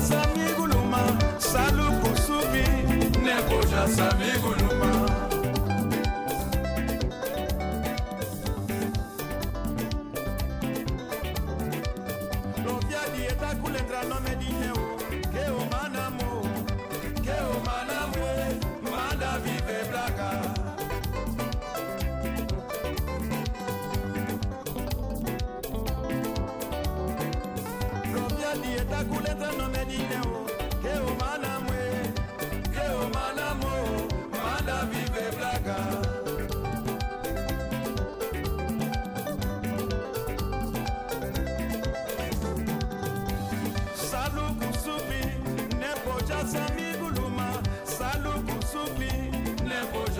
samiguluma salukusubi nekoja samiguluma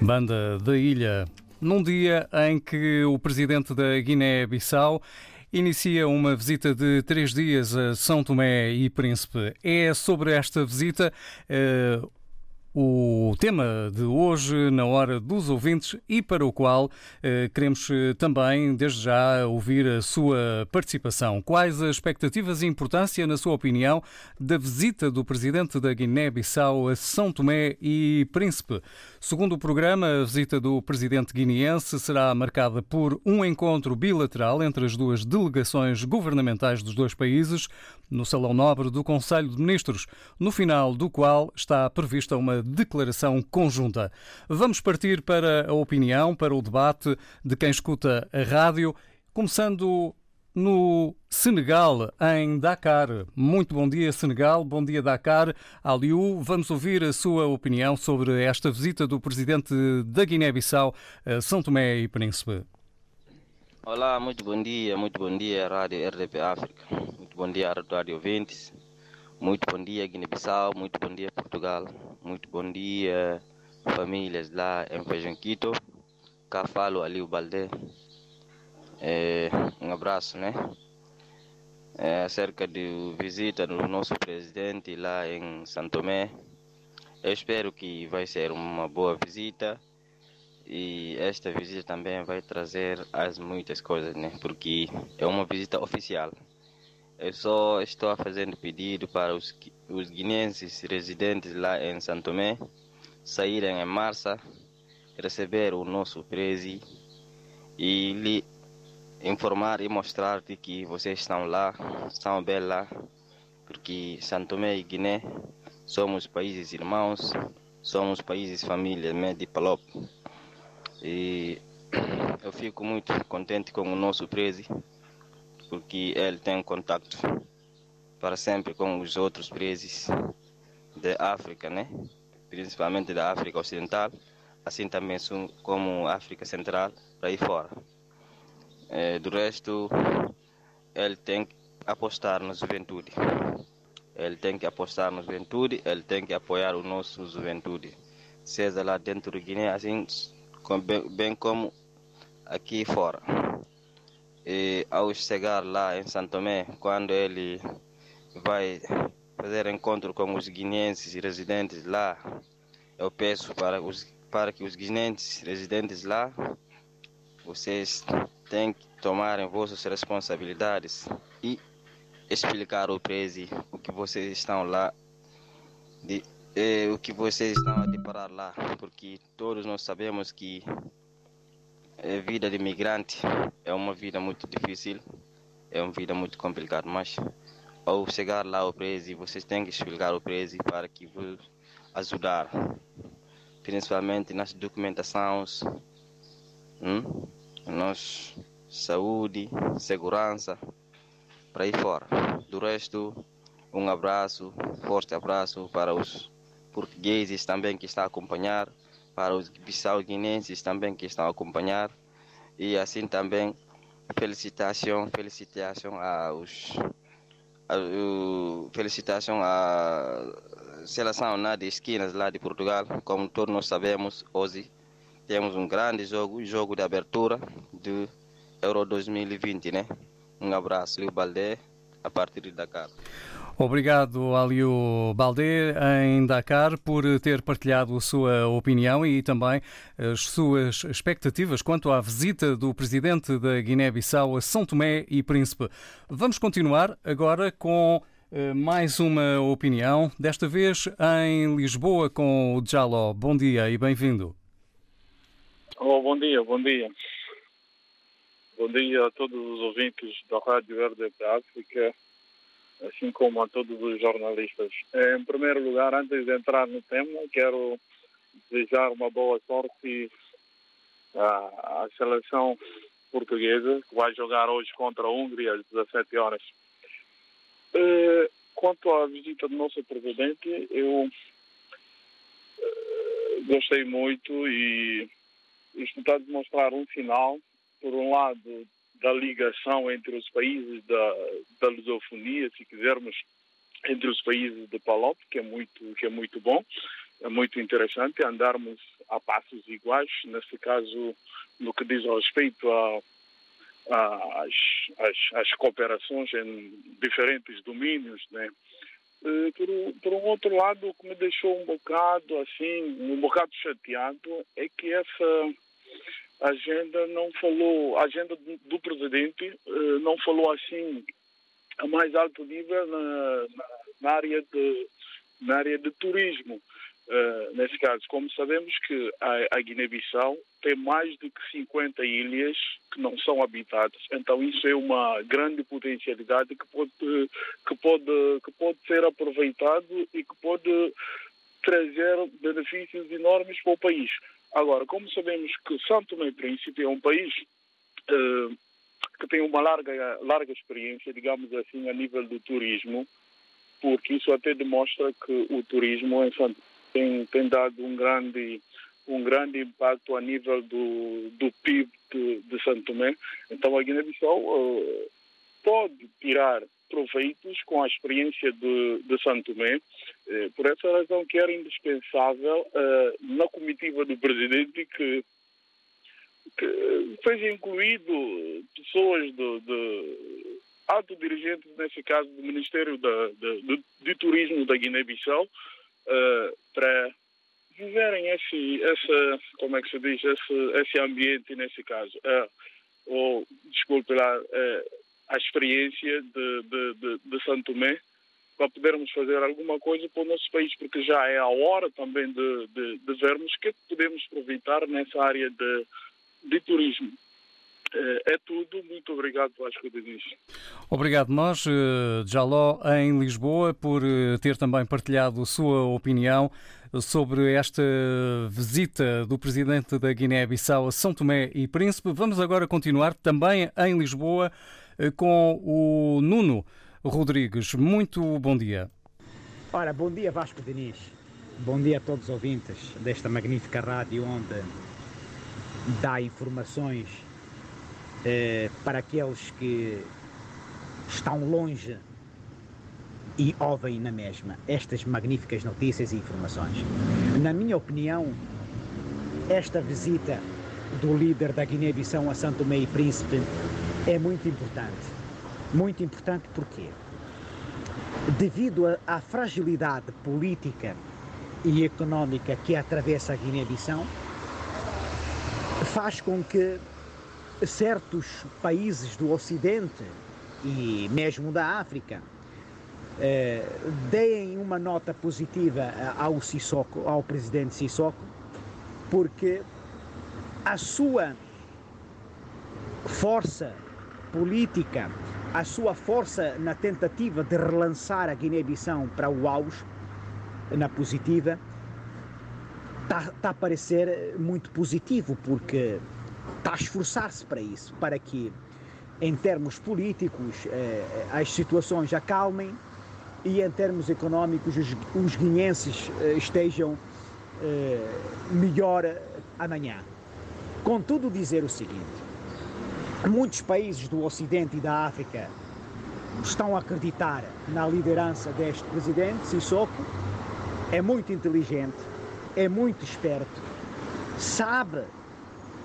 Banda da Ilha. Num dia em que o presidente da Guiné-Bissau inicia uma visita de três dias a São Tomé e Príncipe. É sobre esta visita eh, o tema de hoje na hora dos ouvintes e para o qual eh, queremos eh, também, desde já, ouvir a sua participação. Quais as expectativas e importância, na sua opinião, da visita do presidente da Guiné-Bissau a São Tomé e Príncipe? Segundo o programa, a visita do presidente guineense será marcada por um encontro bilateral entre as duas delegações governamentais dos dois países no Salão Nobre do Conselho de Ministros, no final do qual está prevista uma declaração conjunta. Vamos partir para a opinião, para o debate de quem escuta a rádio, começando no Senegal, em Dakar. Muito bom dia, Senegal. Bom dia, Dakar. Aliu, vamos ouvir a sua opinião sobre esta visita do presidente da Guiné-Bissau a São Tomé e Príncipe. Olá, muito bom dia, muito bom dia, Rádio RDP África. Muito bom dia, Rádio Ouvintes. Muito bom dia, Guiné-Bissau. Muito bom dia, Portugal. Muito bom dia, famílias lá em Feijão Quito. Cá falo Aliu Baldé. É, um abraço, né? É, acerca da visita do nosso presidente lá em Santo Tomé. Eu espero que vai ser uma boa visita e esta visita também vai trazer as muitas coisas, né? Porque é uma visita oficial. Eu só estou fazendo pedido para os, os guineenses residentes lá em Santo Tomé saírem em março, receber o nosso presi e lhe informar e mostrar de que vocês estão lá, estão bem lá, porque Santo Tomé e Guiné somos países irmãos, somos países família, de Palop. E eu fico muito contente com o nosso presi, porque ele tem contato para sempre com os outros presos da África, né? principalmente da África Ocidental, assim também como África Central, para aí fora. Eh, do resto, ele tem que apostar na juventude. Ele tem que apostar na juventude, ele tem que apoiar o nosso juventude, seja lá dentro do Guiné, assim bem, bem como aqui fora. E ao chegar lá em Santo Tomé, quando ele vai fazer encontro com os guineenses residentes lá, eu peço para, os, para que os guineenses residentes lá, vocês têm que tomar em vossas responsabilidades e explicar ao presi o que vocês estão lá, de, eh, o que vocês estão a deparar lá, porque todos nós sabemos que a vida de imigrante é uma vida muito difícil, é uma vida muito complicada, mas ao chegar lá ao presi, vocês têm que explicar ao presi para que vos ajudar, principalmente nas documentações, hum? saúde, segurança, para aí fora. Do resto, um abraço, forte abraço para os portugueses também que estão a acompanhar, para os bissau-guinenses também que estão a acompanhar, e assim também felicitação, felicitação aos a, o- felicitação à seleção lá de esquinas lá de Portugal, como todos nós sabemos, hoje temos um grande jogo, jogo de abertura do Euro 2020, né? Um abraço, Liu Baldé, a partir de Dakar. Obrigado, Aliu Baldé, em Dakar, por ter partilhado a sua opinião e também as suas expectativas quanto à visita do presidente da Guiné-Bissau a São Tomé e Príncipe. Vamos continuar agora com eh, mais uma opinião, desta vez em Lisboa, com o Jaló. Bom dia e bem-vindo. Oh, bom dia, bom dia. Bom dia a todos os ouvintes da Rádio RDP África, assim como a todos os jornalistas. Em primeiro lugar, antes de entrar no tema, quero desejar uma boa sorte à, à seleção portuguesa, que vai jogar hoje contra a Hungria às 17 horas. Eh, quanto à visita do nosso presidente, eu eh, gostei muito e isto está a demonstrar um sinal, por um lado, da ligação entre os países da, da lusofonia, se quisermos, entre os países de Palop, que é muito, que é muito bom, é muito interessante andarmos a passos iguais, nesse caso, no que diz respeito a, as, as, as, cooperações em diferentes domínios, né? Por, por, um outro lado, o que me deixou um bocado assim, um bocado chateado, é que essa agenda não falou, a agenda do, presidente não falou assim a mais alto nível na, na, na área de na área de turismo. Uh, nesse caso, como sabemos que a, a Guiné-Bissau tem mais de 50 ilhas que não são habitadas, então isso é uma grande potencialidade que pode, que pode, que pode ser aproveitado e que pode trazer benefícios enormes para o país. Agora, como sabemos que Santo Tomé e Príncipe é um país uh, que tem uma larga, larga experiência, digamos assim, a nível do turismo, porque isso até demonstra que o turismo em Santo tem, tem dado um grande um grande impacto a nível do, do PIB de, de Santo Tomé. Então a Guiné-Bissau uh, pode tirar proveitos com a experiência de, de Santo Tomé. Uh, por essa razão que era indispensável uh, na comitiva do presidente que, que seja incluído pessoas de, de alto dirigentes, nesse caso do Ministério da, de, de, Turismo da Guiné-Bissau, uh, para viverem esse, esse, como é que se diz, esse, esse ambiente nesse caso. Ou, desculpe lá, a experiência de, de, de, de Santo Tomé para podermos fazer alguma coisa para o nosso país, porque já é a hora também de, de, de vermos o que, podemos aproveitar nessa área de, de turismo. É tudo. Muito obrigado escuta disso. Obrigado nós, Jaló, em Lisboa, por ter também partilhado sua opinião sobre esta visita do presidente da Guiné-Bissau a São Tomé e Príncipe. Vamos agora continuar também em Lisboa com o Nuno Rodrigues. Muito bom dia. Ora, bom dia Vasco Diniz. Bom dia a todos os ouvintes desta magnífica rádio onde dá informações eh, para aqueles que estão longe e ouvem na mesma estas magníficas notícias e informações. Na minha opinião, esta visita do líder da Guiné-Bissau a Santo e Príncipe é muito importante. Muito importante porque, devido à fragilidade política e económica que atravessa a Guiné-Bissau, faz com que certos países do Ocidente e mesmo da África eh, deem uma nota positiva ao Sissoko, ao presidente Sissoko, porque a sua força política, a sua força na tentativa de relançar a Guiné-Bissau para o auge, na positiva, está tá a parecer muito positivo, porque está a esforçar-se para isso, para que, em termos políticos, eh, as situações acalmem e, em termos económicos, os, os guineenses eh, estejam eh, melhor amanhã. Contudo, dizer o seguinte: muitos países do Ocidente e da África estão a acreditar na liderança deste presidente, Sissoko, é muito inteligente, é muito esperto, sabe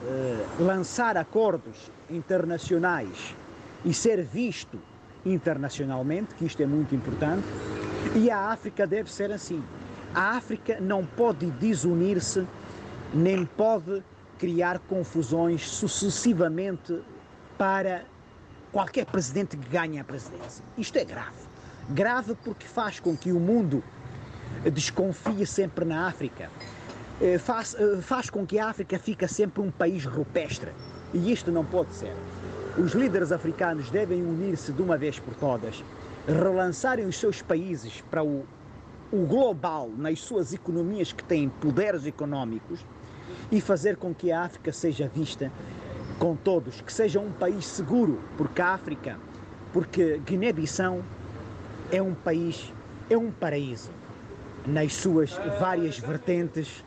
eh, lançar acordos internacionais e ser visto internacionalmente, que isto é muito importante, e a África deve ser assim. A África não pode desunir-se, nem pode criar confusões sucessivamente para qualquer presidente que ganhe a presidência. Isto é grave. Grave porque faz com que o mundo desconfie sempre na África eh, faz, eh, faz com que a África fique sempre um país rupestre. E isto não pode ser. Os líderes africanos devem unir-se de uma vez por todas, relançarem os seus países para o, o global nas suas economias que têm poderes económicos e fazer com que a África seja vista com todos, que seja um país seguro, porque a África, porque Guiné-Bissau é um país, é um paraíso nas suas várias vertentes,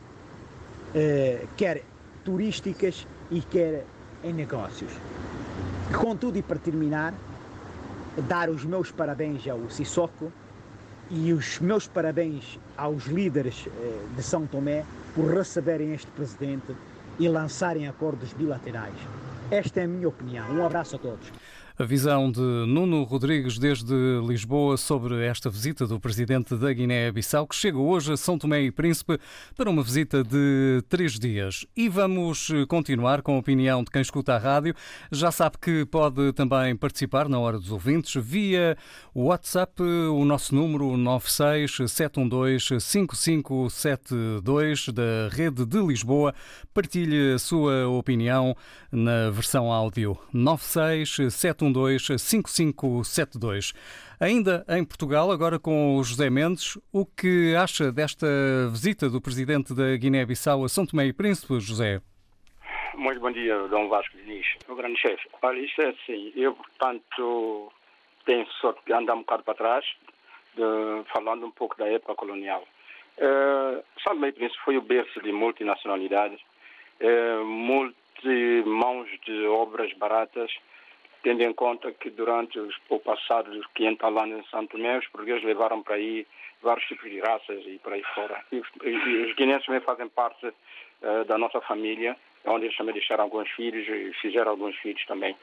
eh, quer turísticas e quer em negócios. Contudo, e para terminar, dar os meus parabéns ao Sissoko e os meus parabéns aos líderes eh, de São Tomé por receberem este presidente e lançarem acordos bilaterais. Esta é a minha opinião. Um abraço a todos. A visão de Nuno Rodrigues desde Lisboa sobre esta visita do presidente da Guiné-Bissau, que chega hoje a São Tomé e Príncipe para uma visita de três dias. E vamos continuar com a opinião de quem escuta a rádio. Já sabe que pode também participar na hora dos ouvintes via WhatsApp, o nosso número 967125572 da Rede de Lisboa. Partilhe a sua opinião na versão áudio 967125572. Ainda em Portugal, agora com o José Mendes, o que acha desta visita do presidente da Guiné-Bissau a São Tomé e Príncipe, José? Muito bom dia, Dom Vasco Diniz, o grande chefe. Olha, isto é assim, eu, portanto, tenho sorte de andar um bocado para trás, de, falando um pouco da época colonial. Uh, São Tomé e Príncipe foi o berço de multinacionalidades, uh, multi mãos de obras baratas, tendo em conta que durante os, o passado dos 500 anos em Santo Tomé, os portugueses levaram para aí vários tipos de raças e por aí fora. E os, os guineenses também fazem parte uh, da nossa família, onde eles também deixaram alguns filhos e fizeram alguns filhos também.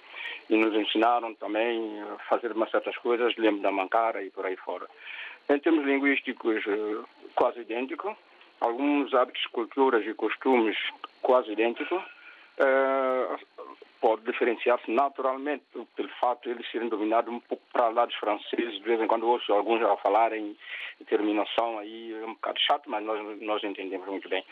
E nos ensinaram também a fazer umas certas coisas, lembro da Mancara e por aí fora. Em termos linguísticos, uh, quase idêntico. Alguns hábitos, culturas e costumes quase idênticos. Uh, pode diferenciar-se naturalmente pelo fato de eles serem dominados um pouco para lá dos franceses. De vez em quando ouço alguns a falarem em terminação aí, é um bocado chato, mas nós, nós entendemos muito bem.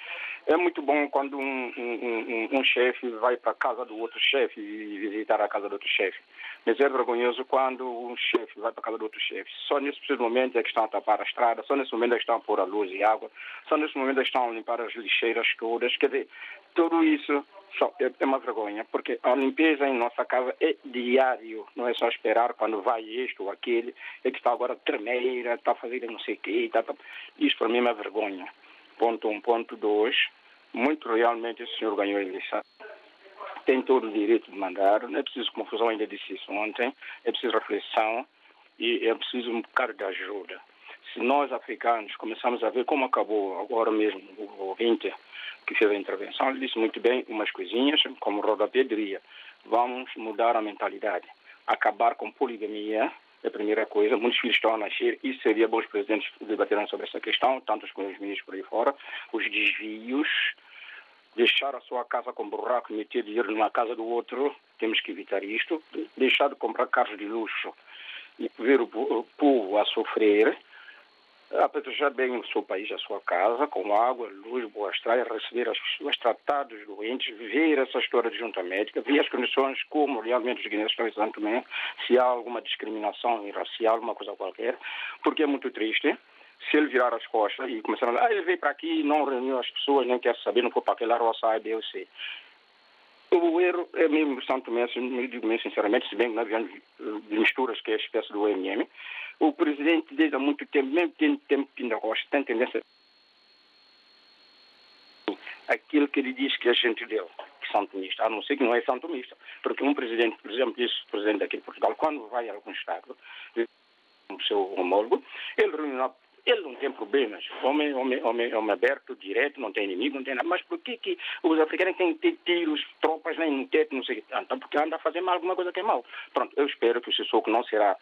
É muito bom quando um, um, um, um chefe vai para a casa do outro chefe e visitar a casa do outro chefe. Mas é vergonhoso quando um chefe vai para a casa do outro chefe. Só nesse preciso momento é que estão a tapar a estrada, só nesse momento é que estão a pôr a luz e água, só nesse momento é que estão a limpar as lixeiras todas. Quer dizer, tudo isso é uma vergonha, porque a limpeza em nossa casa é diário, não é só esperar quando vai este ou aquele, é que está agora tremeira, está fazendo não sei o quê. Está, está. Isso para mim é uma vergonha. Ponto um. Ponto dois, muito realmente o senhor ganhou a eleição. Tem todo o direito de mandar, não é preciso confusão, ainda disse isso ontem, é preciso reflexão e é preciso um bocado de ajuda. Se nós africanos começamos a ver como acabou agora mesmo o ouvinte, que fez a intervenção, ele disse muito bem umas coisinhas, como rodapé diria, vamos mudar a mentalidade, acabar com poligamia, é a primeira coisa, muitos filhos estão a nascer, e seria bom os presidentes debaterem sobre essa questão, tanto os primeiros ministros por aí fora, os desvios, deixar a sua casa com buraco, meter dinheiro numa casa do outro, temos que evitar isto, deixar de comprar carros de luxo e ver o povo a sofrer, apetrejar bem o seu país, a sua casa, com água, luz, boa estrada, receber as pessoas, tratar dos doentes, ver essa história de junta médica, ver as condições como realmente os guineenses estão exatamente também, se há alguma discriminação racial, uma coisa qualquer, porque é muito triste se ele virar as costas e começar a ah, ele veio para aqui, não reuniu as pessoas, nem quer saber, não foi para aquela roça A, B ou C. O erro é mesmo Santo Tomé, digo mesmo sinceramente, se bem que não havia misturas, que é a espécie do OMM, o presidente desde há muito tempo, mesmo tendo tempo que ainda gosta, tem tendência aquilo que ele diz que é gente dele, que são tomistas, a não ser que não é são tomista. Porque um presidente, por exemplo, disse o presidente aqui de Portugal, quando vai a algum estado, o seu homólogo, ele ele não tem problemas. Homem, homem, homem, homem aberto, direto, não tem inimigo, não tem nada. Mas por que, que os africanos têm que ter tiros, tropas nem no teto, não sei o que? Então, porque anda a fazer mal, alguma coisa que é mal. Pronto, eu espero que o Sissoko não será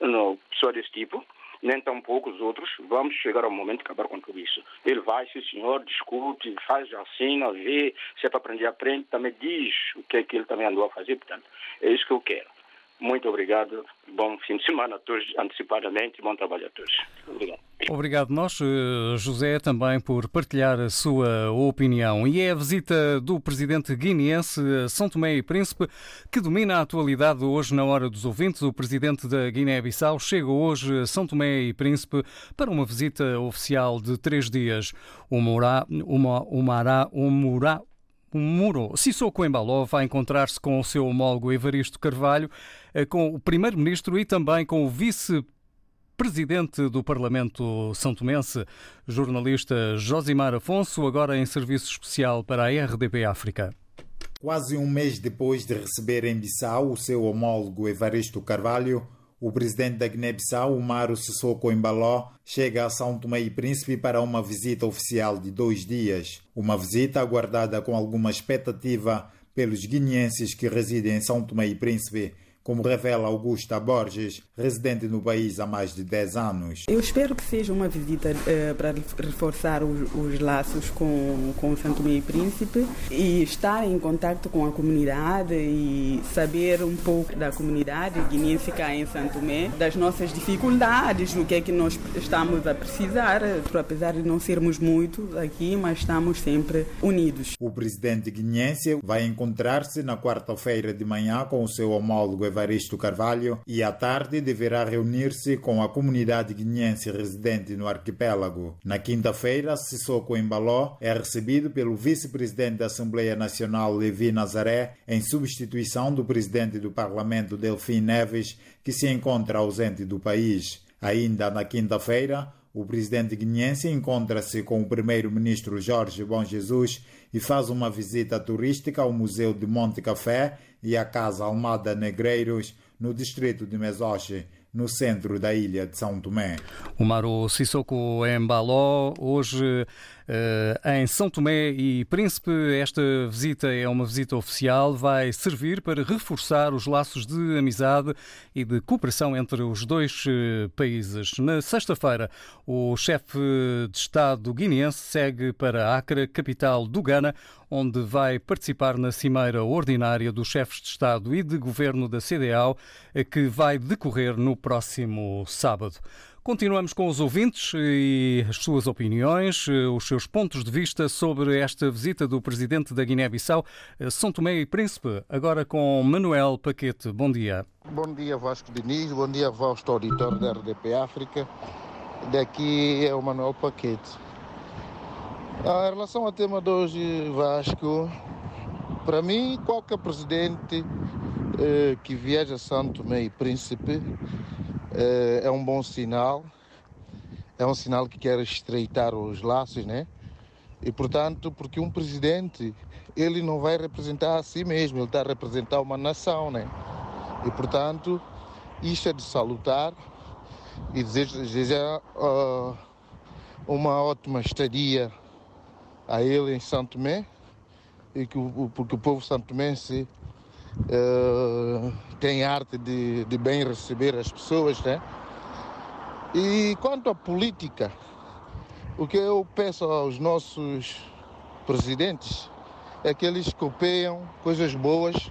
não, desse tipo, nem tampouco os outros. Vamos chegar ao momento de acabar com tudo isso. Ele vai, sim senhor, discute, faz, assina, vê, se é para aprender, aprende, também diz o que é que ele também andou a fazer. Portanto, é isso que eu quero. Muito obrigado. Bom fim de semana a todos, antecipadamente. Bom trabalho a todos. Obrigado. Obrigado nós, eh, José, também por partilhar a sua opinião. E é a visita do presidente guineense a São Tomé e Príncipe que domina a atualidade hoje na hora dos ouvintes. O presidente da Guiné-Bissau chega hoje a São Tomé e Príncipe para uma visita oficial de três dias. O Morá, uma, uma, um Morá, um Muro Sissoko Embaló vai encontrar-se com o seu homólogo Evaristo Carvalho, com o primeiro-ministro e também com o vice presidente do Parlamento São Tomense, jornalista Josimar Afonso, agora em serviço especial para a RDP África. Quase um mês depois de receber em Bissau o seu homólogo Evaristo Carvalho, o presidente da Guiné-Bissau, Umaro Sissoko Embaló, chega a São Tomé e Príncipe para uma visita oficial de dois dias. Uma visita aguardada com alguma expectativa pelos guineenses que residem em São Tomé e Príncipe como revela Augusta Borges, residente no país há mais de 10 anos. Eu espero que seja uma visita uh, para reforçar os, os, laços com, com Santo Meio Príncipe e estar em contato com a comunidade e saber um pouco da comunidade guineense cá em Santo Tomé, das nossas dificuldades, o que é que nós estamos a precisar, apesar de não sermos muitos aqui, mas estamos sempre unidos. O presidente guineense vai encontrar-se na quarta-feira de manhã com o seu homólogo Evaristo Carvalho e à tarde deverá reunir-se com a comunidade guineense residente no arquipélago. Na quinta-feira, Sissoko Embaló é recebido pelo vice-presidente da Assembleia Nacional Levi Nazaré em substituição do presidente do Parlamento Delfim Neves, que se encontra ausente do país. Ainda na quinta-feira, o presidente guineense encontra-se com o primeiro-ministro Jorge Bom Jesus e faz uma visita turística ao Museu de Monte Café e à Casa Almada Negreiros, no distrito de Mesoche, no centro da ilha de São Tomé. O Maro Sissoko Embaló, hoje em São Tomé e Príncipe. Esta visita é uma visita oficial, vai servir para reforçar os laços de amizade e de cooperação entre os dois uh, países. Na sexta-feira, o chefe de Estado guineense segue para Acre, capital do Ghana, onde vai participar na cimeira ordinária dos chefes de Estado e de Governo da CDAO, que vai decorrer no próximo sábado. Continuamos com os ouvintes e as suas opiniões, os seus pontos de vista sobre esta visita do presidente da Guiné-Bissau, São Tomé e Príncipe, agora com Manuel Paquete. Bom dia. Bom dia, Vasco Diniz. Bom dia, Vasco auditor da RDP África. Daqui é o Manuel Paquete. Ah, em relação ao tema de hoje, Vasco, para mim, qualquer presidente eh, que viaja a Tomé e Príncipe eh, é um bom sinal, é um sinal que quer estreitar os laços, né? E portanto, porque um presidente, ele não vai representar a si mesmo, ele está a representar uma nação, né? E portanto, isto é de salutar e desejar uh, uma ótima estadia a ele em Santo Tomé e que, porque o povo santomense uh, tem arte de, de bem receber as pessoas, né? E quanto à política, o que eu peço aos nossos presidentes é que eles copiem coisas boas,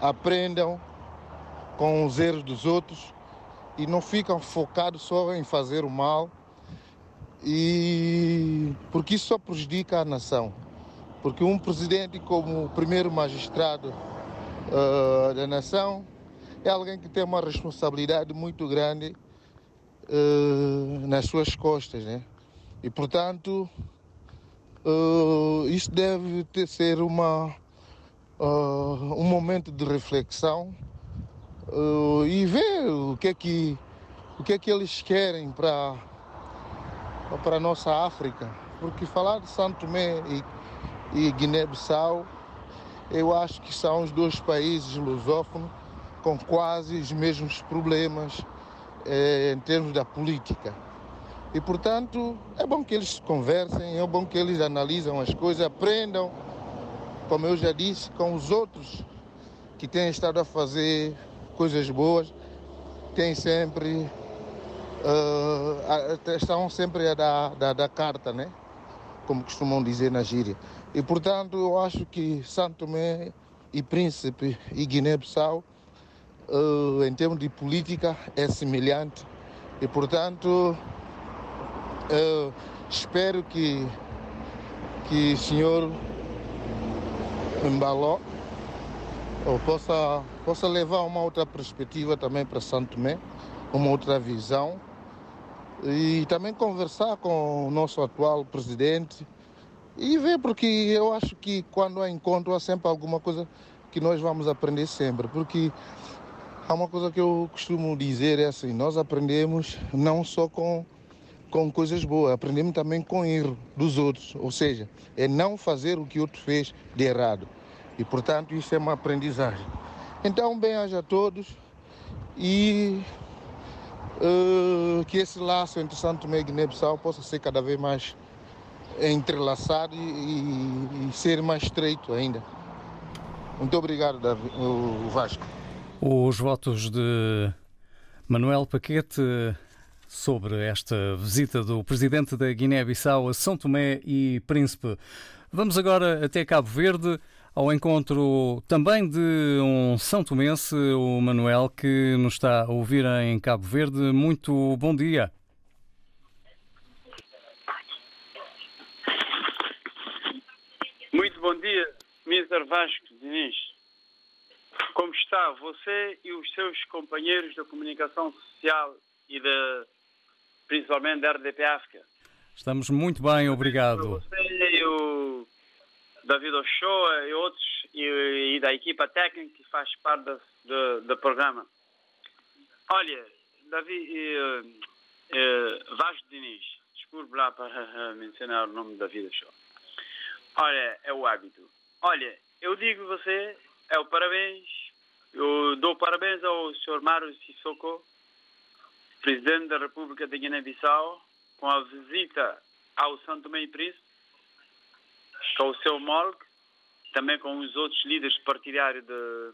aprendam com os erros dos outros e não ficam focados só em fazer o mal, e porque isso só prejudica a nação. Porque um presidente como o primeiro magistrado uh, da nação, é alguém que tem uma responsabilidade muito grande uh, nas suas costas, né? E portanto, uh, isto deve ter, ser uma, um momento de reflexão e ver o que é que o que é que eles querem para para a nossa África, porque falar de Santo Tomé e, e Guiné-Bissau eu acho que são os dois países lusófonos com quase os mesmos problemas eh, em termos da política. E, portanto, é bom que eles conversem, é bom que eles analisam as coisas, aprendam, como eu já disse, com os outros que têm estado a fazer coisas boas, têm sempre, uh, estão sempre a dar, dar, carta, né? como costumam dizer na gíria. E, portanto, eu acho que Santo Tomé e Príncipe e Guiné-Bissau uh, em termos de política, é semelhante. E, portanto, uh, espero que, que o senhor Embaló possa, possa levar uma outra perspectiva também para Santo Tomé, uma outra visão e também conversar com o nosso atual presidente e ver, porque eu acho que quando há encontro há sempre alguma coisa que nós vamos aprender sempre, porque há uma coisa que eu costumo dizer, é assim, nós aprendemos não só com, com coisas boas, aprendemos também com erro dos outros, ou seja, é não fazer o que outro fez de errado. E, portanto, isso é uma aprendizagem. Então, bem haja a todos e uh, que esse laço entre Santo Tomé e Guiné-Bissau possa ser cada vez mais entrelaçado e, e, e, ser mais estreito ainda. Muito obrigado, Davi, o Vasco. Os votos de Manuel Paquete sobre esta visita do presidente da Guiné-Bissau a São Tomé e Príncipe. Vamos agora até Cabo Verde ao encontro também de um São Tomense, o Manuel, que nos está a ouvir em Cabo Verde. Muito bom dia. Muito bom dia, Mr. Vasco Diniz. Como está você e os seus companheiros da comunicação social e de, principalmente da RDP África? Estamos muito bem, obrigado. Você e o David Ochoa e outros, e, e, da equipa técnica que faz parte do, do, do programa. Olha, Davi, uh, uh, Vasco Diniz, desculpe lá para mencionar o nome da David Ochoa. Olha, é o hábito. Olha, eu digo você, é o parabéns, eu dou parabéns ao Sr. Mário Sissoko, Presidente da República de Guiné-Bissau, com a visita ao Santo e Príncipe, com o seu homólogo, também com os outros líderes partidários de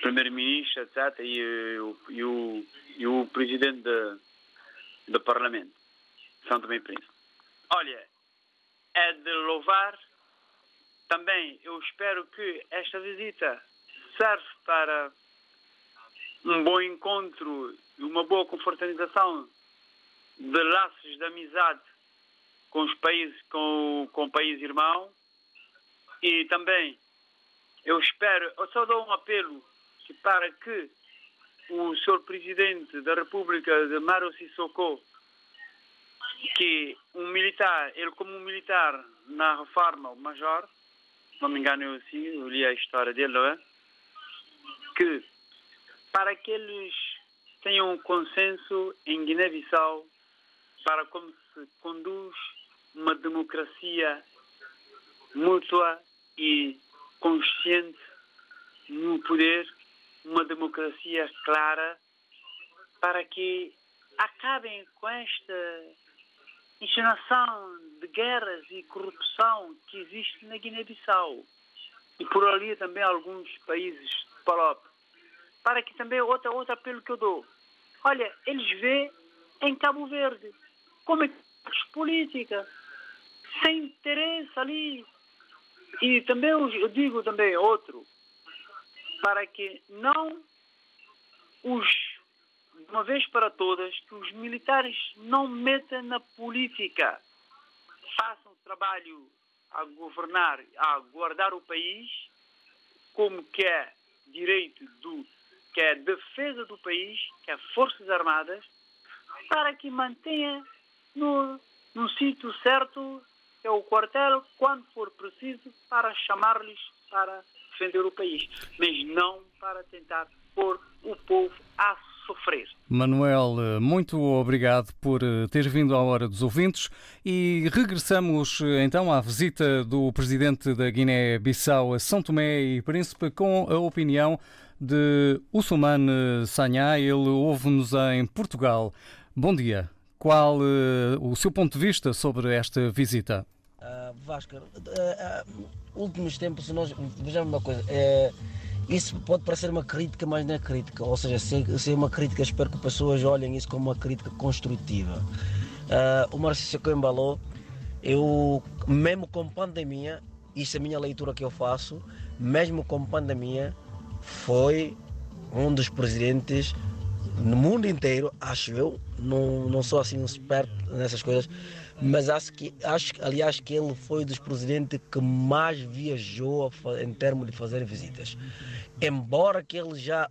primeiro-ministro, etc., e, e, o, e o presidente do Parlamento, Tomé e Príncipe. Olha, é de louvar. Também eu espero que esta visita serve para um bom encontro e uma boa confraternização de laços de amizade com os países, com, com o país irmão. E também eu espero, eu só dou um apelo para que o Sr. Presidente da República de Maro Sissoko, que um militar, ele como um militar na reforma, o major, não me engano eu assim, eu li a história dele, não é? Que para que eles tenham um consenso em Guiné-Bissau para como se conduz uma democracia mútua e consciente no poder, uma democracia clara, para que acabem com esta encenação de guerras e corrupção que existe na Guiné-Bissau e por ali também alguns países de Palop. Para que também outra outro apelo que eu dou. Olha, eles vê em Cabo Verde como é política sem interesse ali. E também eu digo também outro, para que não os, de uma vez para todas, que os militares não metam na política, façam o trabalho a governar, a guardar o país, como que é direito do, que é defesa do país, que é Forças Armadas, para que mantenha no, no sítio certo é o quartel quando for preciso para chamar-lhes para defender o país, mas não para tentar pôr o povo a sofrer. Manuel, muito obrigado por eh, ter vindo à Hora dos Ouvintes e regressamos eh, então à visita do presidente da Guiné-Bissau a São Tomé e Príncipe com a opinião de Ussumane Sanhá. Ele ouve-nos em Portugal. Bom dia. Qual uh, o seu ponto de vista sobre esta visita? Uh, Vasco, uh, uh, últimos tempos, nós vejamos uma coisa, é, isso pode parecer uma crítica, mas não é crítica. Ou seja, se, se é uma crítica, espero que pessoas olhem isso como uma crítica construtiva. Uh, o Marcelo embalou, eu, mesmo com pandemia, isso é a minha leitura que eu faço, mesmo com pandemia, foi um dos presidentes no mundo inteiro, acho eu, não, não sou assim um esperto nessas coisas, mas acho que, acho, aliás, que ele foi dos presidentes que mais viajou em termos de fazer visitas. Embora que ele já,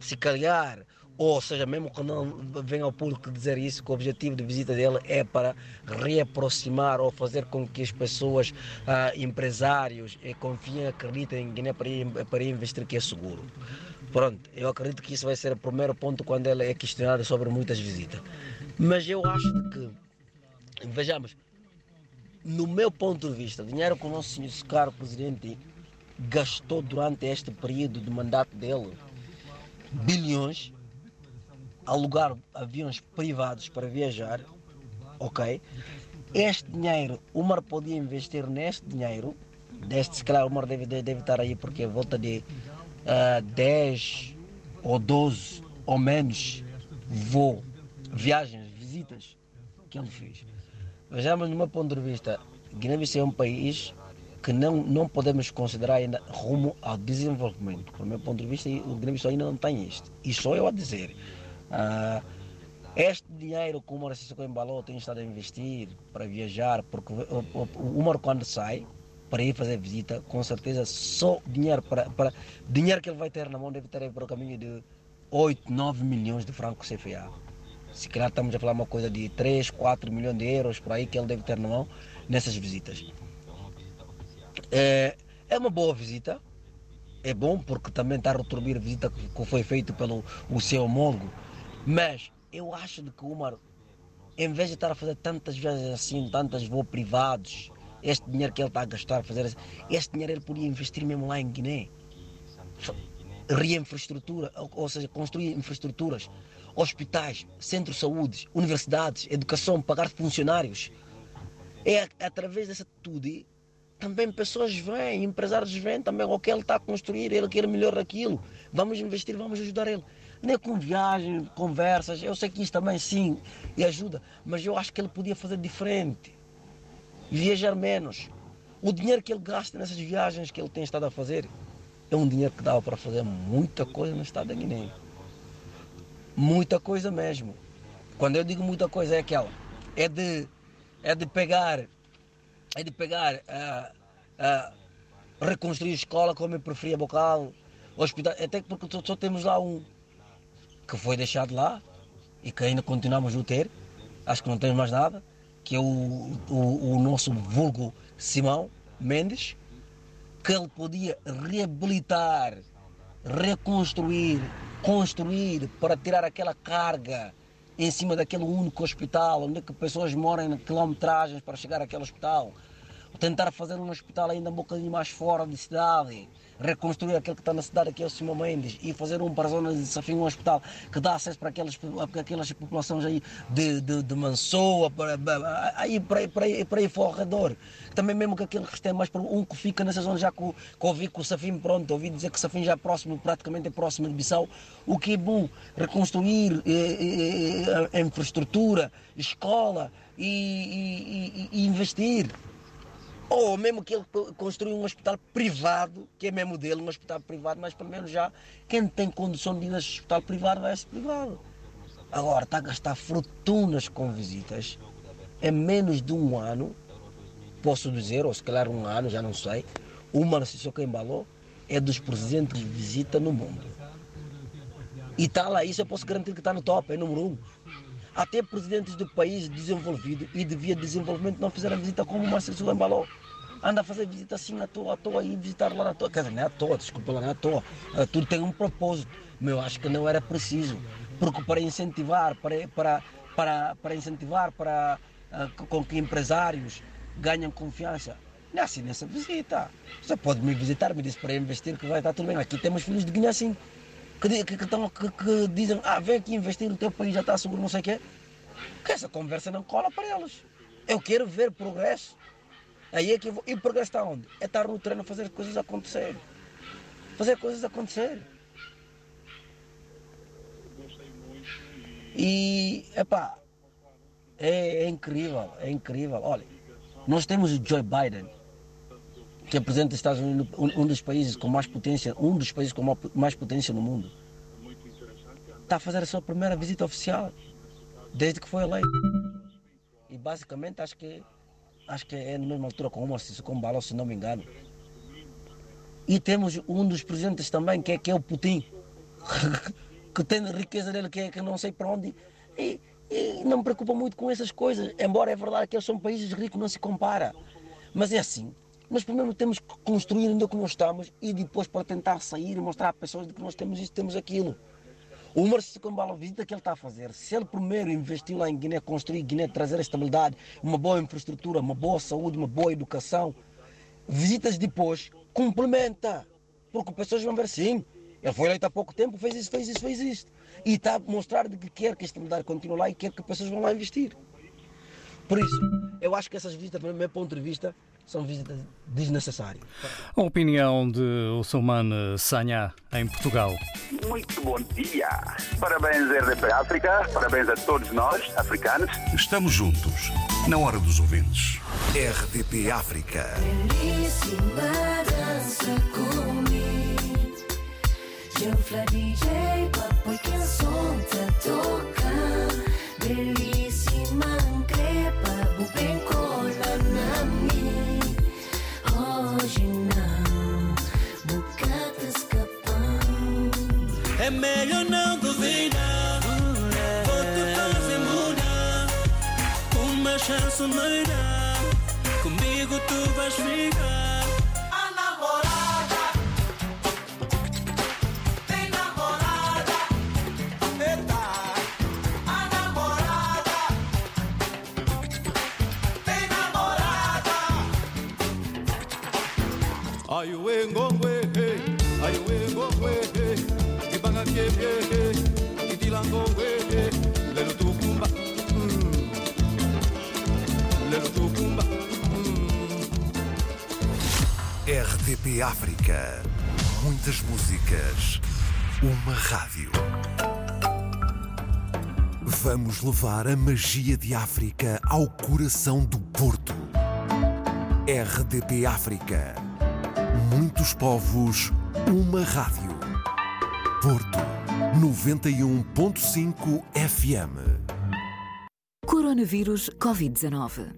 se calhar, ou seja, mesmo quando não vem ao público dizer isso, que o objetivo de visita dele é para reaproximar ou fazer com que as pessoas, ah, empresários, eh, confiem, acreditem em Guiné para ir, para ir investir que é seguro. Pronto, eu acredito que isso vai ser o primeiro ponto quando ele é questionado sobre muitas visitas. Mas eu acho que, vejamos, no meu ponto de vista, o dinheiro que o nosso senhor caro presidente gastou durante este período de mandato dele, bilhões, alugar aviões privados para viajar, ok? Este dinheiro, o Mar podia investir neste dinheiro, deste, se calhar o Mar deve, deve estar aí porque é volta de uh, 10 ou 12 ou menos voo, viagens, visitas que ele fez. Vejamos, meu ponto de vista, Guiné-Bissau é um país que não, não podemos considerar ainda rumo ao desenvolvimento. Do meu ponto de vista, o Guiné-Bissau ainda não tem isto. E sou eu a dizer. Uh, este dinheiro que o Sissoko embalou tem estado a investir para viajar, porque o, o, o quando sai para ir fazer visita, com certeza só dinheiro para, para dinheiro que ele vai ter na mão deve ter para o caminho de 8, 9 milhões de francos CFA. Se calhar estamos a falar uma coisa de 3, 4 milhões de euros por aí que ele deve ter na mão nessas visitas. É, é uma boa visita, é bom porque também está a retribuir a visita que foi feita pelo o seu homólogo mas eu acho que o Umar, em vez de estar a fazer tantas viagens assim, tantas voos privados, este dinheiro que ele está a gastar fazer, este dinheiro ele podia investir mesmo lá em Guiné. Reinfraestrutura, ou seja, construir infraestruturas, hospitais, centros de saúde, universidades, educação, pagar funcionários. É através dessa atitude também pessoas vêm, empresários vêm também, o que ele está a construir, ele quer melhor aquilo. Vamos investir, vamos ajudar ele nem com viagens, conversas. Eu sei que isso também sim e ajuda, mas eu acho que ele podia fazer diferente, viajar menos. O dinheiro que ele gasta nessas viagens que ele tem estado a fazer é um dinheiro que dava para fazer muita coisa no estado da Guiné. Muita coisa mesmo. Quando eu digo muita coisa é aquela, é de, é de pegar, é de pegar, uh, uh, reconstruir escola como preferia bocal, hospital, até porque só temos lá um que foi deixado lá e que ainda continuamos a ter, acho que não temos mais nada, que é o, o, o nosso vulgo Simão Mendes, que ele podia reabilitar, reconstruir, construir para tirar aquela carga em cima daquele único hospital, onde é que pessoas moram em quilometragens para chegar àquele hospital. Tentar fazer um hospital ainda um bocadinho mais fora de cidade, reconstruir aquele que está na cidade, que é o Simão Mendes, e fazer um para a zona de desafio, um hospital que dá acesso para aquelas, para aquelas populações aí de, de, de Mansoa, para, aí, para, para, para, para aí fora. Também mesmo que aquele que tem mais para um que fica nessa zona, já que, que ouvi que o Safim, pronto, ouvi dizer que o Safim já é próximo, praticamente é próximo de Bissau, o que é bom, reconstruir eh, eh, eh a infraestrutura, escola e, e, e, e investir. Ou mesmo que ele construiu um hospital privado, que é mesmo dele, um hospital privado, mas pelo menos já quem tem condição de ir nesse hospital privado vai a esse privado. Agora está a gastar fortunas com visitas. Em menos de um ano, posso dizer, ou se calhar um ano, já não sei, o Marcelo que embalou é dos presidentes de visita no mundo. E está lá, isso eu posso garantir que está no top, é número um. Até presidentes de países desenvolvidos e de via de desenvolvimento não fizeram visita como o Marcelo Silva embalou. Anda a fazer visita assim à toa, à toa e visitar lá à toa. Quer dizer, não é à toa, desculpa lá, não é à toa. Uh, tudo tem um propósito. Mas eu acho que não era preciso. Porque para incentivar, para, para, para, para incentivar, para uh, com que empresários ganhem confiança, não é assim nessa visita. Você pode me visitar, me disse para investir que vai estar tudo bem. Aqui temos filhos de Guiné assim que, que, que, que, dizem, ah, vem aqui investir no teu país, já está seguro, não sei o quê. Que essa conversa não cola para eles. Eu quero ver progresso. Aí é que vou. E o progresso está onde? É estar no treino a fazer coisas acontecer. Fazer coisas acontecer. E, epá, é, é incrível, é incrível. Olha, nós temos o Joe Biden, que é presidente dos Estados Unidos, um dos países com mais potência, um dos países com mais potência no mundo, está a fazer a sua primeira visita oficial desde que foi eleito. E basicamente acho que acho que é na mesma altura com o com Balão, se não me engano. E temos um dos presidentes também, que é, que é o Putin, que tem riqueza dele, que é que não sei para onde. E, e não me preocupa muito com essas coisas, embora é verdade que eles são países ricos, não se compara. Mas é assim, nós primeiro temos que construir onde é que nós estamos e depois para tentar sair e mostrar a pessoas de que nós temos isso, temos aquilo. O Marcelo visita que ele está a fazer, se ele primeiro investiu lá em Guiné, construir Guiné, trazer estabilidade, uma boa infraestrutura, uma boa saúde, uma boa educação, visitas depois, complementa. Porque pessoas vão ver, sim, ele foi eleito há pouco tempo, fez isso, fez isso, fez isto. E está a mostrar de que quer que a estabilidade continue lá e quer que pessoas vão lá investir. Por isso, eu acho que essas visitas, do meu ponto de vista, são visitas desnecessárias. A opinião de Ossumane Sanha, em Portugal. Muito bom dia. Parabéns, RDP África. Parabéns a todos nós, africanos. Estamos juntos, na hora dos ouvintes. RDP África. Belíssima dança comigo. DJ, papai, que som te toca. Belíssima crepa, bem cola Chance me dá. Comigo tu vais ficar. RDP África muitas músicas uma rádio Vamos levar a magia de África ao coração do Porto. RDP África Muitos povos, uma rádio. Porto 91.5 FM. Coronavírus Covid-19.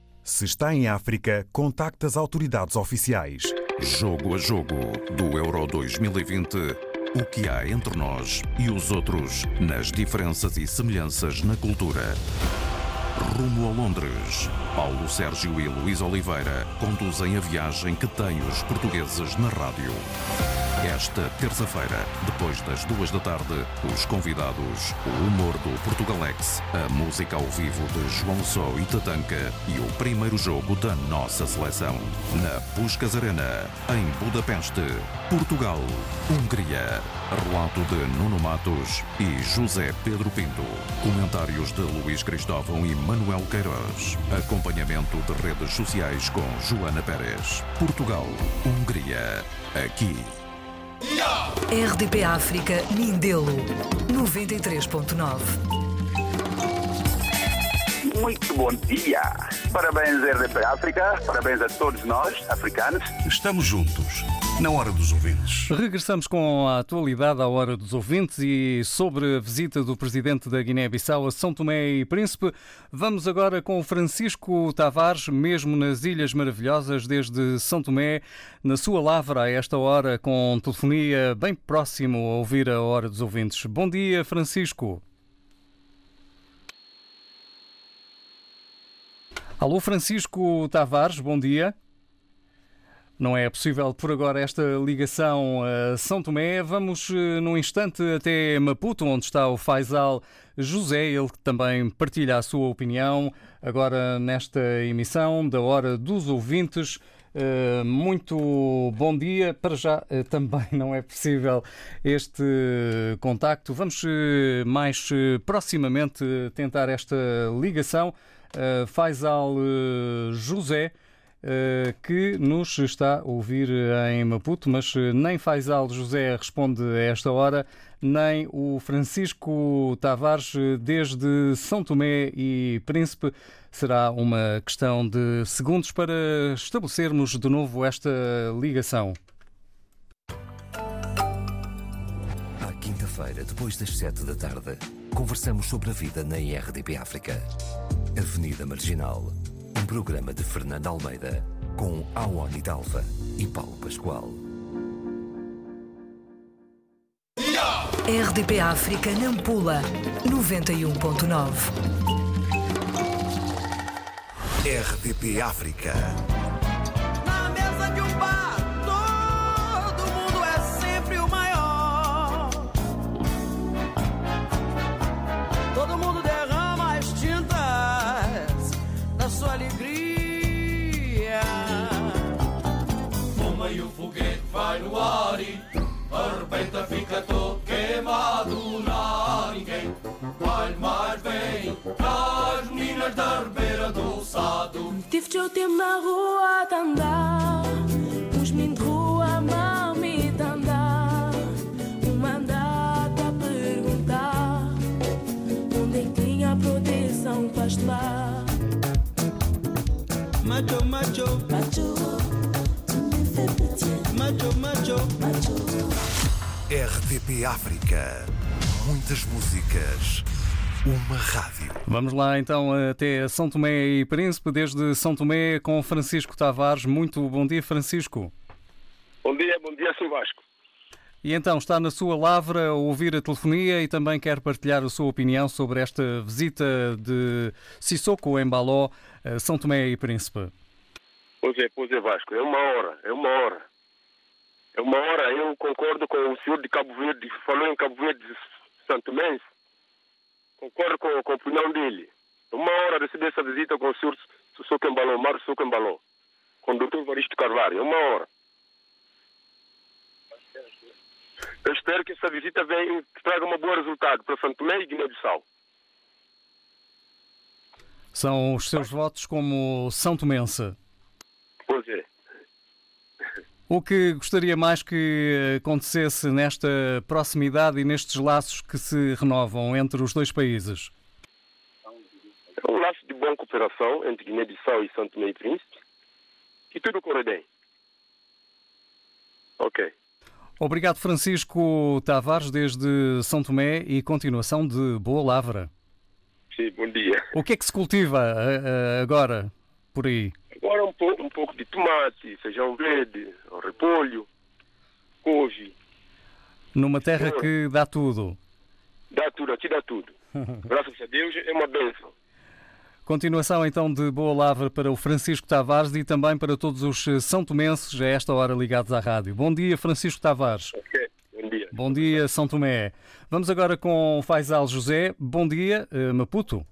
Se está em África, contacte as autoridades oficiais. Jogo a jogo do Euro 2020. O que há entre nós e os outros nas diferenças e semelhanças na cultura. Rumo a Londres. Paulo Sérgio e Luís Oliveira conduzem a viagem que têm os portugueses na rádio. Esta terça-feira, depois das duas da tarde, os convidados, o humor do Portugalex, a música ao vivo de João Só e Tatanka e o primeiro jogo da nossa seleção. Na Puscas Arena, em Budapeste, Portugal, Hungria. Relato de Nuno Matos e José Pedro Pinto. Comentários de Luís Cristóvão e Manuel Queiroz. Acompanhamento de redes sociais com Joana Pérez. Portugal, Hungria. Aqui. RDP África, Mindelo, 93.9. Muito bom dia. Parabéns, RDP África. Parabéns a todos nós, africanos. Estamos juntos, na hora dos ouvintes. Regressamos com a atualidade à hora dos ouvintes e sobre a visita do presidente da Guiné-Bissau a São Tomé e Príncipe. Vamos agora com o Francisco Tavares, mesmo nas Ilhas Maravilhosas, desde São Tomé, na sua lavra a esta hora, com telefonia bem próximo a ouvir a hora dos ouvintes. Bom dia, Francisco. Alô, Francisco Tavares, bom dia. Não é possível por agora esta ligação a São Tomé. Vamos eh, num instante até Maputo, onde está o Faisal José, ele que também partilha a sua opinião agora nesta emissão da Hora dos Ouvintes. Uh, muito bom dia. Para já uh, também não é possível este contacto. Vamos mais proximamente tentar esta ligação. Faisal José, que nos está a ouvir em Maputo, mas nem Faisal José responde a esta hora, nem o Francisco Tavares, desde São Tomé e Príncipe. Será uma questão de segundos para estabelecermos de novo esta ligação. À quinta-feira, depois das sete da tarde, conversamos sobre a vida na IRDP África. Avenida Marginal, um programa de Fernando Almeida com Awani Dalva e Paulo Pascoal. RDP África Nampula 91.9 RDP África. Vai no ar e arrebenta, fica todo queimado. Não ninguém vai mais bem. As meninas da ribeira do Sado. Tive teu tempo na rua a andar. Os meninos de rua mal me andar. Um mandato a perguntar onde é que tinha proteção para estudar. Macho, macho, macho, Macho, macho, macho. RDP África. Muitas músicas. Uma rádio. Vamos lá então até São Tomé e Príncipe, desde São Tomé com Francisco Tavares. Muito bom dia, Francisco. Bom dia, bom dia, Sr. Vasco. E então está na sua lavra a ouvir a telefonia e também quer partilhar a sua opinião sobre esta visita de Sissoko em Baló, São Tomé e Príncipe. Pois é, pois é, Vasco. É uma hora, é uma hora. Uma hora. Eu concordo com o senhor de Cabo Verde, falou em Cabo Verde, Santo Tomé concordo com, com, a opinião dele. Uma hora receber essa visita com o senhor Sokembaló, Mário Sokembaló, com o doutor Varisto Carvalho, uma hora. Eu espero que essa visita venha, que traga um bom resultado para Santo Tomé e Guiné-Bissau. São os seus votos como São Tomense. O que gostaria mais que acontecesse nesta proximidade e nestes laços que se renovam entre os dois países? É um laço de boa cooperação entre Guiné-Bissau e Santo Tomé e Príncipe. Que tudo corre bem. Ok. Obrigado, Francisco Tavares, desde São Tomé e continuação de Boa Lavra. Sim, bom dia. O que é que se cultiva agora por aí? Agora um pouco, um pouco de tomate, feijão verde, repolho, couve. Numa terra que dá tudo. Dá tudo, aqui dá tudo. Graças a Deus é uma bênção. Continuação então de boa lavra para o Francisco Tavares e também para todos os são tomenses a esta hora ligados à rádio. Bom dia, Francisco Tavares. Ok, bom dia. Bom dia, São Tomé. Vamos agora com o Faisal José. Bom dia, Maputo.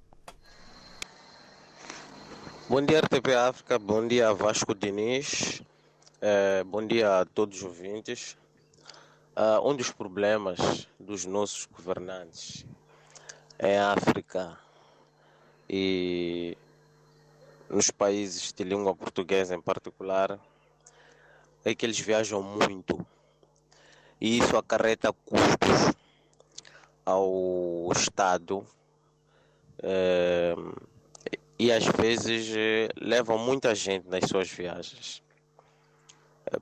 Bom dia, RTP África. Bom dia, Vasco Diniz. É, bom dia a todos os ouvintes. Uh, um dos problemas dos nossos governantes em África e nos países de língua portuguesa em particular é que eles viajam muito e isso acarreta custos ao Estado. É, e às vezes levam muita gente nas suas viagens.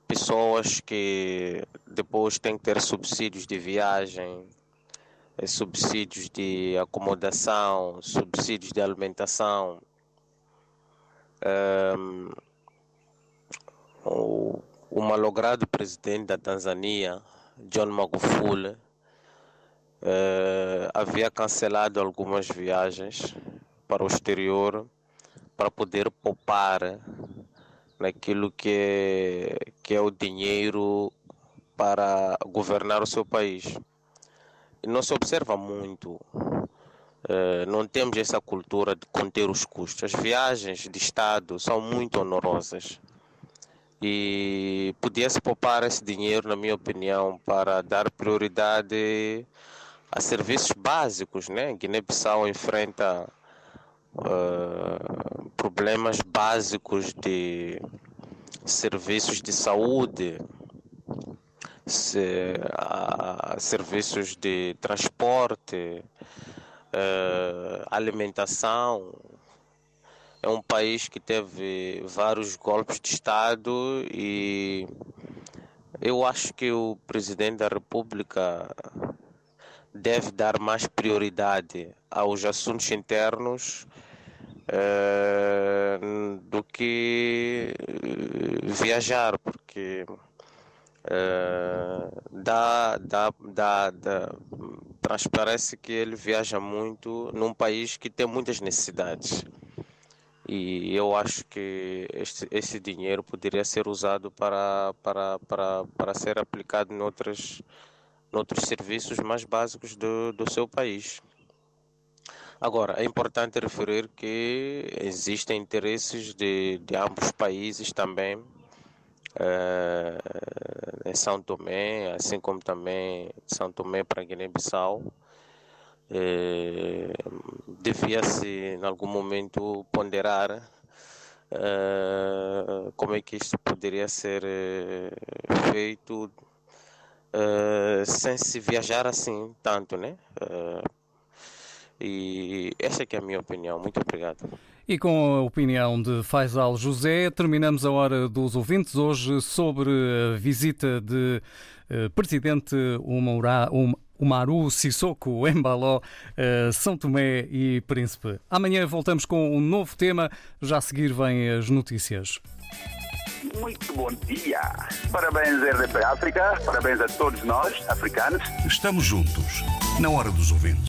Pessoas que depois têm que ter subsídios de viagem, subsídios de acomodação, subsídios de alimentação. Um, o, o malogrado presidente da Tanzânia, John Magufuli, uh, havia cancelado algumas viagens para o exterior para poder poupar naquilo que é, que é o dinheiro para governar o seu país. E não se observa muito, eh, não temos essa cultura de conter os custos. As viagens de Estado são muito onerosas. e podia-se poupar esse dinheiro, na minha opinião, para dar prioridade a serviços básicos, né? Guiné-Bissau enfrenta uh, problemas básicos de serviços de saúde, se, uh, serviços de transporte, uh, alimentação. É um país que teve vários golpes de Estado e eu acho que o presidente da República deve dar mais prioridade aos assuntos internos eh, do que viajar, porque eh, dá, dá, dá, dá, transparece que ele viaja muito num país que tem muitas necessidades. E eu acho que este, esse dinheiro poderia ser usado para, para, para, para ser aplicado em outras noutros serviços mais básicos do, do seu país. Agora, é importante referir que existem interesses de, de ambos os países também, eh, em São Tomé, assim como também São Tomé para Guiné-Bissau. Eh, Devia-se, em algum momento, ponderar eh, como é que isto poderia ser feito Uh, sem se viajar assim tanto, né? Uh, e essa é que é a minha opinião. Muito obrigado. E com a opinião de Faisal José, terminamos a hora dos ouvintes hoje sobre a visita de uh, presidente Umaru, um, Umaru Sissoko Embaló, São Tomé e Príncipe. Amanhã voltamos com um novo tema. Já a seguir vêm as notícias. Muito bom dia. Parabéns, RDP África. Parabéns a todos nós, africanos. Estamos juntos, na hora dos ouvintes.